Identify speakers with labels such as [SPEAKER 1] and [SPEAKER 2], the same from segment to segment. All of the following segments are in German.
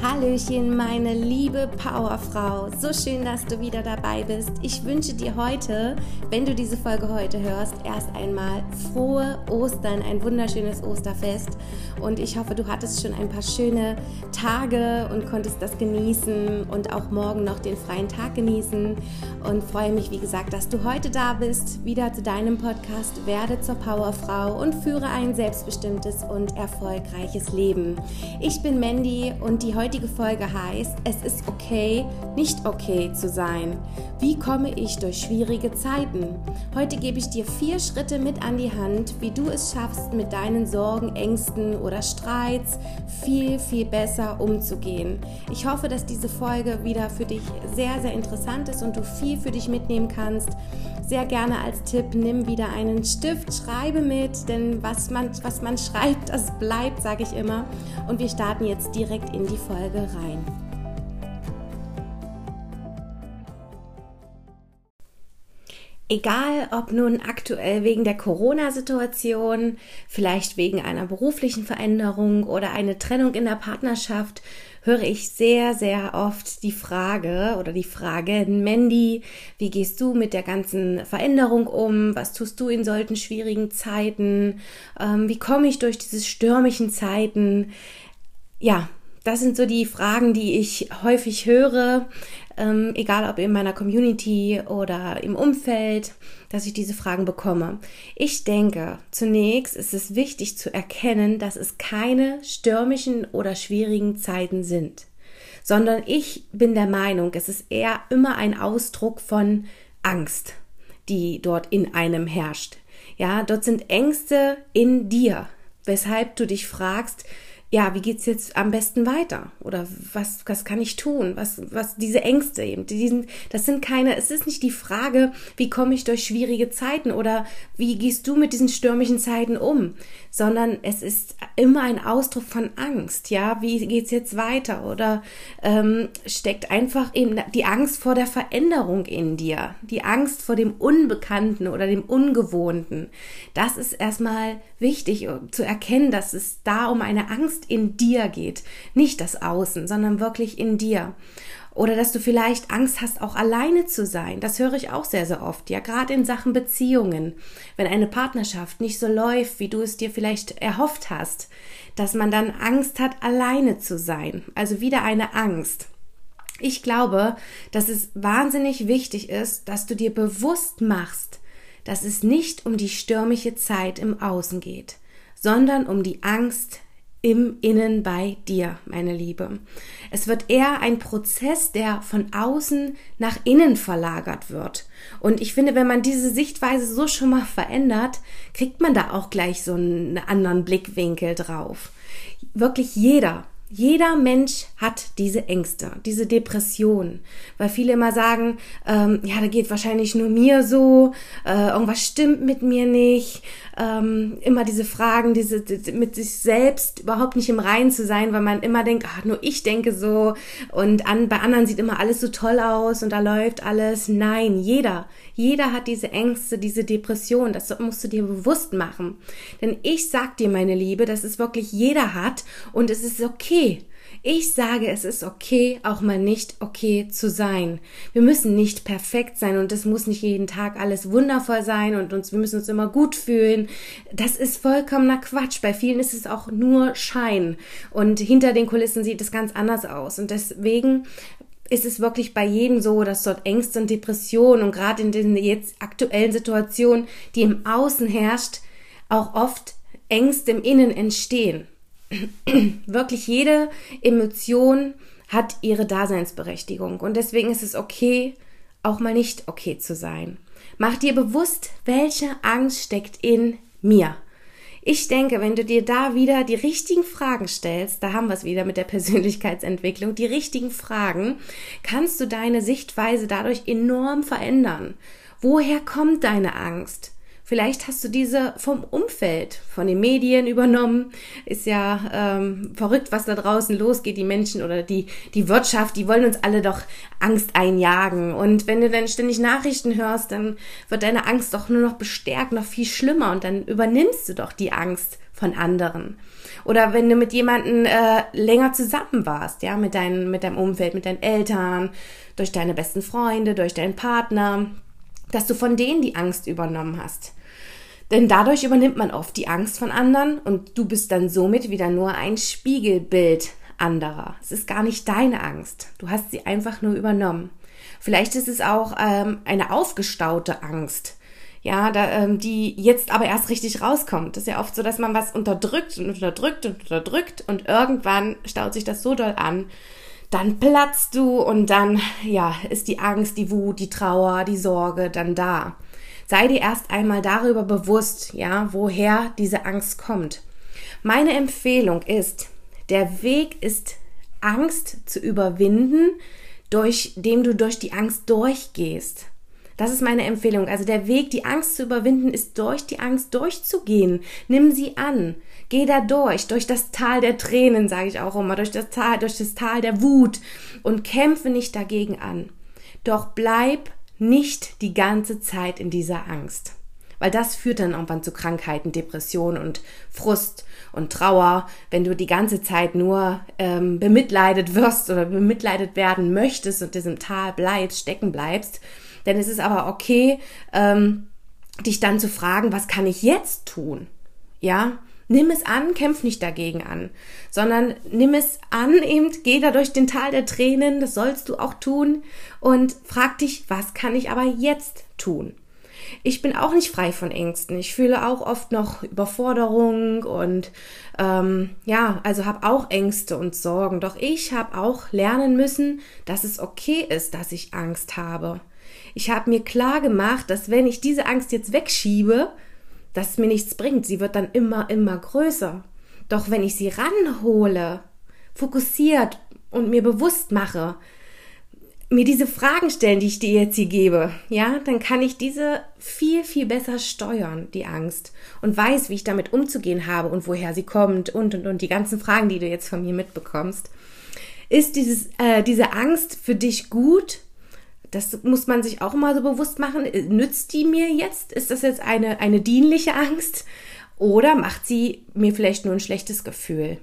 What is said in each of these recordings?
[SPEAKER 1] Hallöchen, meine liebe Powerfrau. So schön, dass du wieder dabei bist. Ich wünsche dir heute, wenn du diese Folge heute hörst, erst einmal frohe Ostern, ein wunderschönes Osterfest. Und ich hoffe, du hattest schon ein paar schöne Tage und konntest das genießen und auch morgen noch den freien Tag genießen. Und freue mich, wie gesagt, dass du heute da bist, wieder zu deinem Podcast Werde zur Powerfrau und führe ein selbstbestimmtes und erfolgreiches Leben. Ich bin Mandy und die heutige Folge heißt, es ist okay, nicht okay zu sein. Wie komme ich durch schwierige Zeiten? Heute gebe ich dir vier Schritte mit an die Hand, wie du es schaffst, mit deinen Sorgen, Ängsten oder Streits viel, viel besser umzugehen. Ich hoffe, dass diese Folge wieder für dich sehr, sehr interessant ist und du viel für dich mitnehmen kannst. Sehr gerne als Tipp, nimm wieder einen Stift, schreibe mit, denn was man, was man schreibt, das bleibt, sage ich immer. Und wir starten jetzt direkt in die Folge rein. Egal, ob nun aktuell wegen der Corona-Situation, vielleicht wegen einer beruflichen Veränderung oder eine Trennung in der Partnerschaft, höre ich sehr, sehr oft die Frage oder die Frage, Mandy, wie gehst du mit der ganzen Veränderung um? Was tust du in solchen schwierigen Zeiten? Ähm, wie komme ich durch diese stürmischen Zeiten? Ja, das sind so die Fragen, die ich häufig höre, ähm, egal ob in meiner Community oder im Umfeld, dass ich diese Fragen bekomme. Ich denke, zunächst ist es wichtig zu erkennen, dass es keine stürmischen oder schwierigen Zeiten sind, sondern ich bin der Meinung, es ist eher immer ein Ausdruck von Angst, die dort in einem herrscht. Ja, dort sind Ängste in dir, weshalb du dich fragst, ja, wie geht's jetzt am besten weiter? Oder was, was kann ich tun? Was, was, diese Ängste eben, diesen, das sind keine, es ist nicht die Frage, wie komme ich durch schwierige Zeiten oder wie gehst du mit diesen stürmischen Zeiten um? Sondern es ist immer ein Ausdruck von Angst, ja, wie geht's jetzt weiter? Oder ähm, steckt einfach eben die Angst vor der Veränderung in dir, die Angst vor dem Unbekannten oder dem Ungewohnten. Das ist erstmal wichtig zu erkennen, dass es da um eine Angst Angst in dir geht. Nicht das Außen, sondern wirklich in dir. Oder dass du vielleicht Angst hast, auch alleine zu sein. Das höre ich auch sehr, sehr oft. Ja, gerade in Sachen Beziehungen. Wenn eine Partnerschaft nicht so läuft, wie du es dir vielleicht erhofft hast, dass man dann Angst hat, alleine zu sein. Also wieder eine Angst. Ich glaube, dass es wahnsinnig wichtig ist, dass du dir bewusst machst, dass es nicht um die stürmische Zeit im Außen geht, sondern um die Angst im Innen bei dir, meine Liebe. Es wird eher ein Prozess, der von außen nach innen verlagert wird. Und ich finde, wenn man diese Sichtweise so schon mal verändert, kriegt man da auch gleich so einen anderen Blickwinkel drauf. Wirklich jeder jeder Mensch hat diese Ängste, diese Depression, weil viele immer sagen, ähm, ja, da geht wahrscheinlich nur mir so, äh, irgendwas stimmt mit mir nicht, ähm, immer diese Fragen, diese, mit sich selbst überhaupt nicht im Reinen zu sein, weil man immer denkt, ach, nur ich denke so und an, bei anderen sieht immer alles so toll aus und da läuft alles. Nein, jeder, jeder hat diese Ängste, diese Depression. Das musst du dir bewusst machen, denn ich sag dir, meine Liebe, dass es wirklich jeder hat und es ist okay okay. Ich sage, es ist okay, auch mal nicht okay zu sein. Wir müssen nicht perfekt sein und es muss nicht jeden Tag alles wundervoll sein und uns, wir müssen uns immer gut fühlen. Das ist vollkommener Quatsch. Bei vielen ist es auch nur Schein und hinter den Kulissen sieht es ganz anders aus und deswegen ist es wirklich bei jedem so, dass dort Ängste und Depressionen und gerade in den jetzt aktuellen Situationen, die im Außen herrscht, auch oft Ängste im Innen entstehen. Wirklich jede Emotion hat ihre Daseinsberechtigung und deswegen ist es okay, auch mal nicht okay zu sein. Mach dir bewusst, welche Angst steckt in mir. Ich denke, wenn du dir da wieder die richtigen Fragen stellst, da haben wir es wieder mit der Persönlichkeitsentwicklung, die richtigen Fragen, kannst du deine Sichtweise dadurch enorm verändern. Woher kommt deine Angst? Vielleicht hast du diese vom Umfeld, von den Medien übernommen. Ist ja ähm, verrückt, was da draußen losgeht. Die Menschen oder die, die Wirtschaft, die wollen uns alle doch Angst einjagen. Und wenn du dann ständig Nachrichten hörst, dann wird deine Angst doch nur noch bestärkt, noch viel schlimmer. Und dann übernimmst du doch die Angst von anderen. Oder wenn du mit jemandem äh, länger zusammen warst, ja, mit, dein, mit deinem Umfeld, mit deinen Eltern, durch deine besten Freunde, durch deinen Partner, dass du von denen die Angst übernommen hast. Denn dadurch übernimmt man oft die Angst von anderen und du bist dann somit wieder nur ein Spiegelbild anderer. Es ist gar nicht deine Angst. Du hast sie einfach nur übernommen. Vielleicht ist es auch ähm, eine aufgestaute Angst. Ja, da, ähm, die jetzt aber erst richtig rauskommt. Das ist ja oft so, dass man was unterdrückt und unterdrückt und unterdrückt und irgendwann staut sich das so doll an, dann platzt du und dann, ja, ist die Angst, die Wut, die Trauer, die Sorge dann da. Sei dir erst einmal darüber bewusst, ja, woher diese Angst kommt. Meine Empfehlung ist, der Weg ist Angst zu überwinden, durch dem du durch die Angst durchgehst. Das ist meine Empfehlung. Also der Weg, die Angst zu überwinden, ist durch die Angst durchzugehen. Nimm sie an. Geh da durch, durch das Tal der Tränen, sage ich auch immer, durch das Tal, durch das Tal der Wut und kämpfe nicht dagegen an. Doch bleib nicht die ganze Zeit in dieser Angst. Weil das führt dann irgendwann zu Krankheiten, Depressionen und Frust und Trauer, wenn du die ganze Zeit nur ähm, bemitleidet wirst oder bemitleidet werden möchtest und diesem Tal bleibst, stecken bleibst. Denn es ist aber okay, ähm, dich dann zu fragen, was kann ich jetzt tun? Ja, nimm es an, kämpf nicht dagegen an, sondern nimm es an, eben geh da durch den Tal der Tränen, das sollst du auch tun und frag dich, was kann ich aber jetzt tun? Ich bin auch nicht frei von Ängsten. Ich fühle auch oft noch Überforderung und ähm, ja, also habe auch Ängste und Sorgen. Doch ich habe auch lernen müssen, dass es okay ist, dass ich Angst habe. Ich habe mir klar gemacht, dass wenn ich diese Angst jetzt wegschiebe, dass es mir nichts bringt. Sie wird dann immer, immer größer. Doch wenn ich sie ranhole, fokussiert und mir bewusst mache, mir diese Fragen stellen, die ich dir jetzt hier gebe, ja, dann kann ich diese viel, viel besser steuern, die Angst, und weiß, wie ich damit umzugehen habe und woher sie kommt und, und, und die ganzen Fragen, die du jetzt von mir mitbekommst. Ist dieses, äh, diese Angst für dich gut? Das muss man sich auch immer so bewusst machen. Nützt die mir jetzt? Ist das jetzt eine, eine dienliche Angst? Oder macht sie mir vielleicht nur ein schlechtes Gefühl?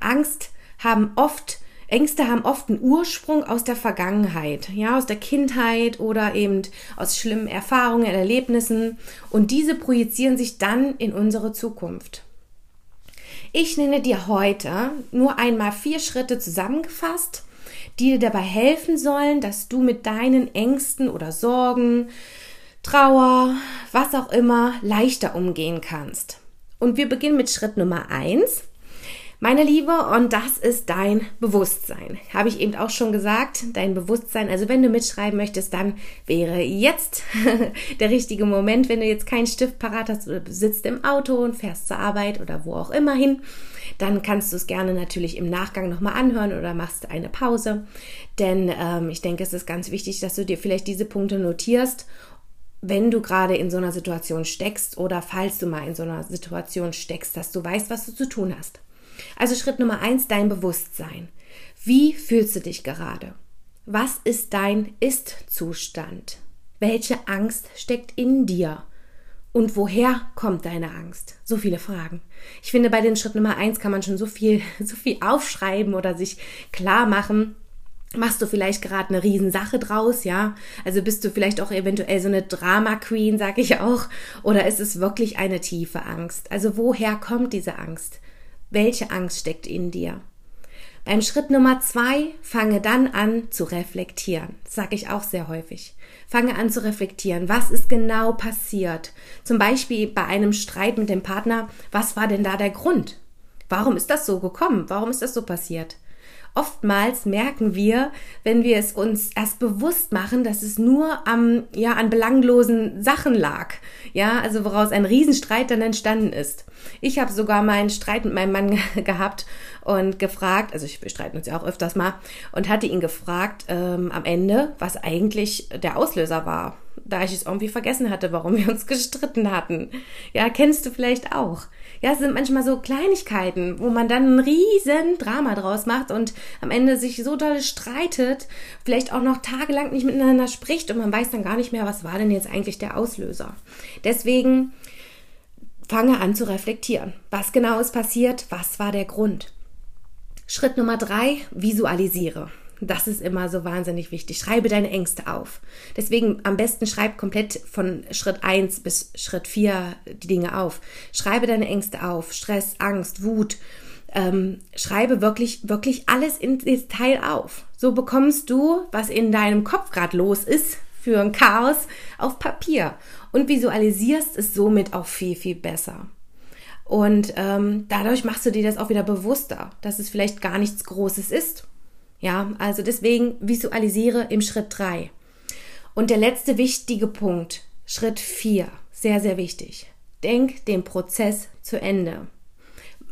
[SPEAKER 1] Angst haben oft Ängste haben oft einen Ursprung aus der Vergangenheit, ja, aus der Kindheit oder eben aus schlimmen Erfahrungen, Erlebnissen und diese projizieren sich dann in unsere Zukunft. Ich nenne dir heute nur einmal vier Schritte zusammengefasst, die dir dabei helfen sollen, dass du mit deinen Ängsten oder Sorgen, Trauer, was auch immer, leichter umgehen kannst. Und wir beginnen mit Schritt Nummer eins. Meine Liebe, und das ist dein Bewusstsein. Habe ich eben auch schon gesagt, dein Bewusstsein. Also wenn du mitschreiben möchtest, dann wäre jetzt der richtige Moment, wenn du jetzt keinen Stift parat hast oder sitzt im Auto und fährst zur Arbeit oder wo auch immer hin, dann kannst du es gerne natürlich im Nachgang nochmal anhören oder machst eine Pause. Denn ähm, ich denke, es ist ganz wichtig, dass du dir vielleicht diese Punkte notierst wenn du gerade in so einer Situation steckst oder falls du mal in so einer Situation steckst, dass du weißt, was du zu tun hast. Also Schritt Nummer eins, dein Bewusstsein. Wie fühlst du dich gerade? Was ist dein Ist-Zustand? Welche Angst steckt in dir? Und woher kommt deine Angst? So viele Fragen. Ich finde, bei den Schritt Nummer eins kann man schon so viel, so viel aufschreiben oder sich klar machen. Machst du vielleicht gerade eine Riesensache draus, ja? Also bist du vielleicht auch eventuell so eine Drama Queen, sag ich auch, oder ist es wirklich eine tiefe Angst? Also woher kommt diese Angst? Welche Angst steckt in dir. Beim Schritt Nummer zwei fange dann an zu reflektieren. Das sage ich auch sehr häufig. Fange an zu reflektieren. Was ist genau passiert? Zum Beispiel bei einem Streit mit dem Partner. Was war denn da der Grund? Warum ist das so gekommen? Warum ist das so passiert? Oftmals merken wir, wenn wir es uns erst bewusst machen, dass es nur am, ja, an belanglosen Sachen lag. Ja, also woraus ein Riesenstreit dann entstanden ist. Ich habe sogar mal einen Streit mit meinem Mann gehabt und gefragt, also ich, wir streiten uns ja auch öfters mal, und hatte ihn gefragt ähm, am Ende, was eigentlich der Auslöser war, da ich es irgendwie vergessen hatte, warum wir uns gestritten hatten. Ja, kennst du vielleicht auch. Ja, es sind manchmal so Kleinigkeiten, wo man dann ein riesen Drama draus macht und am Ende sich so doll streitet, vielleicht auch noch tagelang nicht miteinander spricht und man weiß dann gar nicht mehr, was war denn jetzt eigentlich der Auslöser. Deswegen fange an zu reflektieren. Was genau ist passiert? Was war der Grund? Schritt Nummer drei, visualisiere. Das ist immer so wahnsinnig wichtig. Schreibe deine Ängste auf. Deswegen am besten schreib komplett von Schritt eins bis Schritt vier die Dinge auf. Schreibe deine Ängste auf. Stress, Angst, Wut. Ähm, schreibe wirklich, wirklich alles in Detail auf. So bekommst du, was in deinem Kopf gerade los ist, für ein Chaos auf Papier und visualisierst es somit auch viel, viel besser. Und ähm, dadurch machst du dir das auch wieder bewusster, dass es vielleicht gar nichts Großes ist. Ja, also deswegen visualisiere im Schritt drei. Und der letzte wichtige Punkt, Schritt vier, sehr, sehr wichtig. Denk den Prozess zu Ende.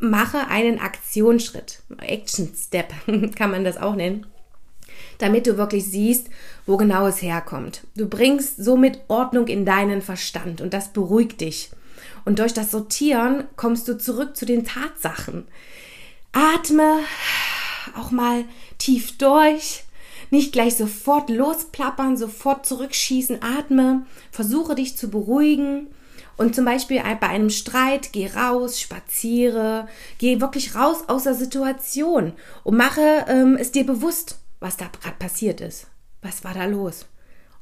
[SPEAKER 1] Mache einen Aktionsschritt, Action Step kann man das auch nennen damit du wirklich siehst, wo genau es herkommt. Du bringst somit Ordnung in deinen Verstand und das beruhigt dich. Und durch das Sortieren kommst du zurück zu den Tatsachen. Atme auch mal tief durch. Nicht gleich sofort losplappern, sofort zurückschießen. Atme. Versuche dich zu beruhigen. Und zum Beispiel bei einem Streit, geh raus, spaziere, geh wirklich raus aus der Situation und mache ähm, es dir bewusst was da gerade passiert ist. Was war da los?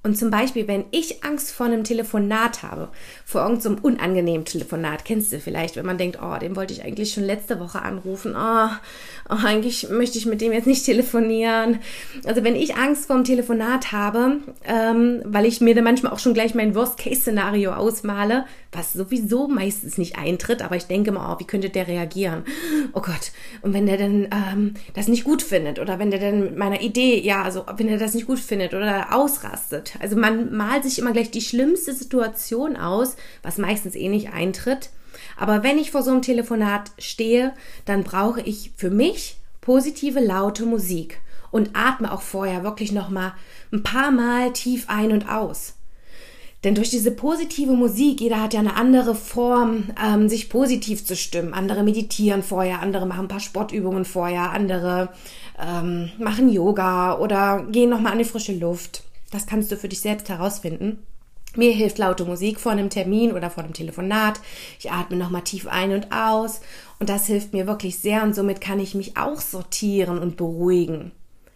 [SPEAKER 1] Und zum Beispiel, wenn ich Angst vor einem Telefonat habe, vor irgendeinem so unangenehmen Telefonat, kennst du vielleicht, wenn man denkt, oh, den wollte ich eigentlich schon letzte Woche anrufen, oh, oh, eigentlich möchte ich mit dem jetzt nicht telefonieren. Also wenn ich Angst vor einem Telefonat habe, ähm, weil ich mir dann manchmal auch schon gleich mein Worst-Case-Szenario ausmale, was sowieso meistens nicht eintritt, aber ich denke mal, oh, wie könnte der reagieren? Oh Gott, und wenn der dann ähm, das nicht gut findet oder wenn der dann mit meiner Idee, ja, also wenn er das nicht gut findet oder ausrastet, also man malt sich immer gleich die schlimmste Situation aus, was meistens eh nicht eintritt. Aber wenn ich vor so einem Telefonat stehe, dann brauche ich für mich positive, laute Musik und atme auch vorher wirklich nochmal ein paar Mal tief ein und aus. Denn durch diese positive Musik, jeder hat ja eine andere Form, ähm, sich positiv zu stimmen. Andere meditieren vorher, andere machen ein paar Sportübungen vorher, andere ähm, machen Yoga oder gehen nochmal an die frische Luft. Das kannst du für dich selbst herausfinden. Mir hilft laute Musik vor einem Termin oder vor einem Telefonat. Ich atme nochmal tief ein und aus und das hilft mir wirklich sehr und somit kann ich mich auch sortieren und beruhigen.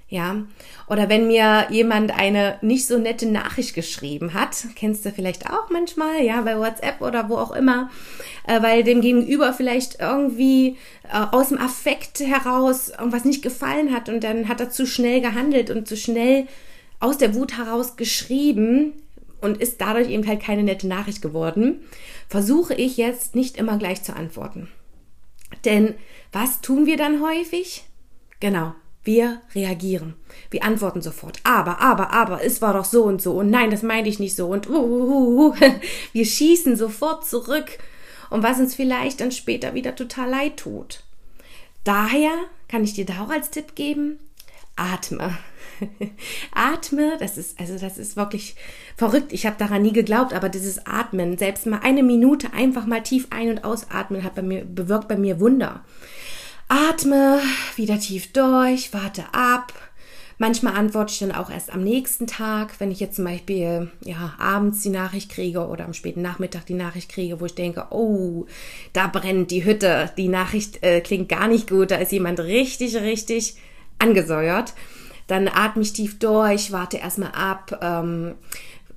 [SPEAKER 1] Ja, oder wenn mir jemand eine nicht so nette Nachricht geschrieben hat, kennst du vielleicht auch manchmal, ja, bei WhatsApp oder wo auch immer, äh, weil dem Gegenüber vielleicht irgendwie äh, aus dem Affekt heraus irgendwas nicht gefallen hat und dann hat er zu schnell gehandelt und zu schnell aus der Wut heraus geschrieben und ist dadurch eben halt keine nette Nachricht geworden, versuche ich jetzt nicht immer gleich zu antworten. Denn was tun wir dann häufig? Genau, wir reagieren. Wir antworten sofort. Aber, aber, aber, es war doch so und so. Und nein, das meinte ich nicht so. Und uh, uh, uh, uh. wir schießen sofort zurück. Und was uns vielleicht dann später wieder total leid tut. Daher kann ich dir da auch als Tipp geben, atme. Atme, das ist, also das ist wirklich verrückt. Ich habe daran nie geglaubt, aber dieses Atmen, selbst mal eine Minute einfach mal tief ein- und ausatmen, hat bei mir, bewirkt bei mir Wunder. Atme wieder tief durch, warte ab. Manchmal antworte ich dann auch erst am nächsten Tag, wenn ich jetzt zum Beispiel ja, abends die Nachricht kriege oder am späten Nachmittag die Nachricht kriege, wo ich denke, oh, da brennt die Hütte, die Nachricht äh, klingt gar nicht gut, da ist jemand richtig, richtig angesäuert. Dann atme ich tief durch, warte erstmal ab, ähm,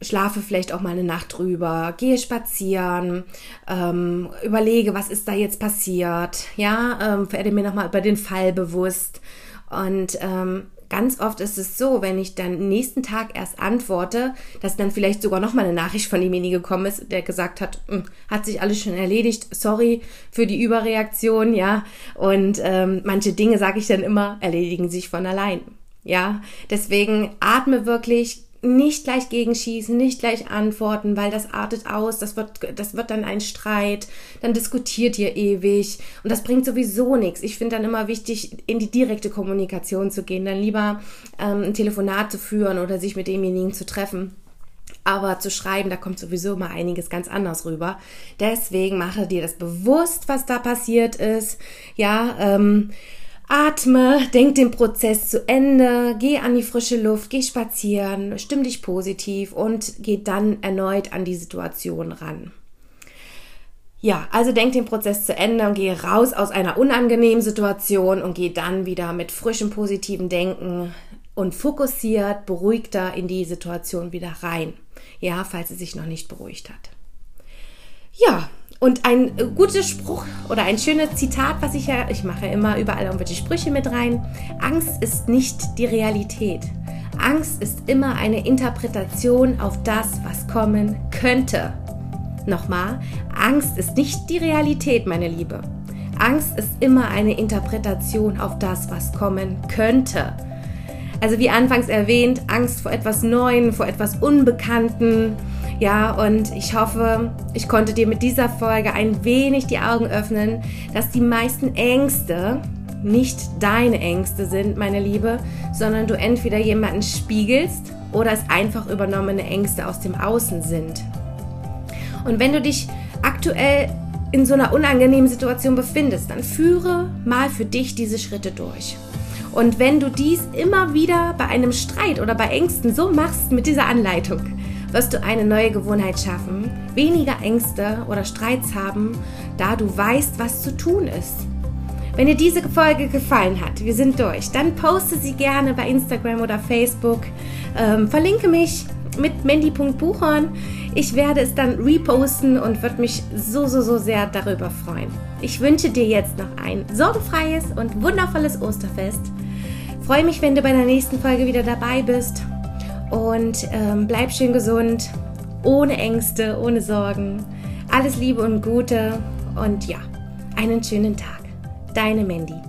[SPEAKER 1] schlafe vielleicht auch mal eine Nacht drüber, gehe spazieren, ähm, überlege, was ist da jetzt passiert, ja, ähm, werde mir nochmal über den Fall bewusst und ähm, ganz oft ist es so, wenn ich dann nächsten Tag erst antworte, dass dann vielleicht sogar noch mal eine Nachricht von demjenigen gekommen ist, der gesagt hat, hm, hat sich alles schon erledigt, sorry für die Überreaktion, ja. Und ähm, manche Dinge, sage ich dann immer, erledigen sich von allein. Ja, deswegen atme wirklich, nicht gleich gegenschießen, nicht gleich antworten, weil das artet aus, das wird, das wird dann ein Streit, dann diskutiert ihr ewig und das bringt sowieso nichts. Ich finde dann immer wichtig, in die direkte Kommunikation zu gehen, dann lieber ähm, ein Telefonat zu führen oder sich mit demjenigen zu treffen. Aber zu schreiben, da kommt sowieso mal einiges ganz anders rüber. Deswegen mache dir das bewusst, was da passiert ist. Ja, ähm, Atme, denk den Prozess zu Ende, geh an die frische Luft, geh spazieren, stimm dich positiv und geh dann erneut an die Situation ran. Ja, also denk den Prozess zu Ende und gehe raus aus einer unangenehmen Situation und gehe dann wieder mit frischem positiven Denken und fokussiert, beruhigter in die Situation wieder rein. Ja, falls sie sich noch nicht beruhigt hat. Ja, und ein guter Spruch oder ein schönes Zitat, was ich ja, ich mache immer überall irgendwelche Sprüche mit rein. Angst ist nicht die Realität. Angst ist immer eine Interpretation auf das, was kommen könnte. Nochmal, Angst ist nicht die Realität, meine Liebe. Angst ist immer eine Interpretation auf das, was kommen könnte. Also wie anfangs erwähnt, Angst vor etwas Neuen, vor etwas Unbekannten. Ja, und ich hoffe, ich konnte dir mit dieser Folge ein wenig die Augen öffnen, dass die meisten Ängste nicht deine Ängste sind, meine Liebe, sondern du entweder jemanden spiegelst oder es einfach übernommene Ängste aus dem Außen sind. Und wenn du dich aktuell in so einer unangenehmen Situation befindest, dann führe mal für dich diese Schritte durch. Und wenn du dies immer wieder bei einem Streit oder bei Ängsten so machst mit dieser Anleitung, wirst du eine neue Gewohnheit schaffen, weniger Ängste oder Streits haben, da du weißt, was zu tun ist. Wenn dir diese Folge gefallen hat, wir sind durch, dann poste sie gerne bei Instagram oder Facebook. Ähm, verlinke mich mit mandy.buchhorn. Ich werde es dann reposten und würde mich so, so, so sehr darüber freuen. Ich wünsche dir jetzt noch ein sorgenfreies und wundervolles Osterfest. Freue mich, wenn du bei der nächsten Folge wieder dabei bist. Und ähm, bleib schön gesund, ohne Ängste, ohne Sorgen. Alles Liebe und Gute und ja, einen schönen Tag. Deine Mandy.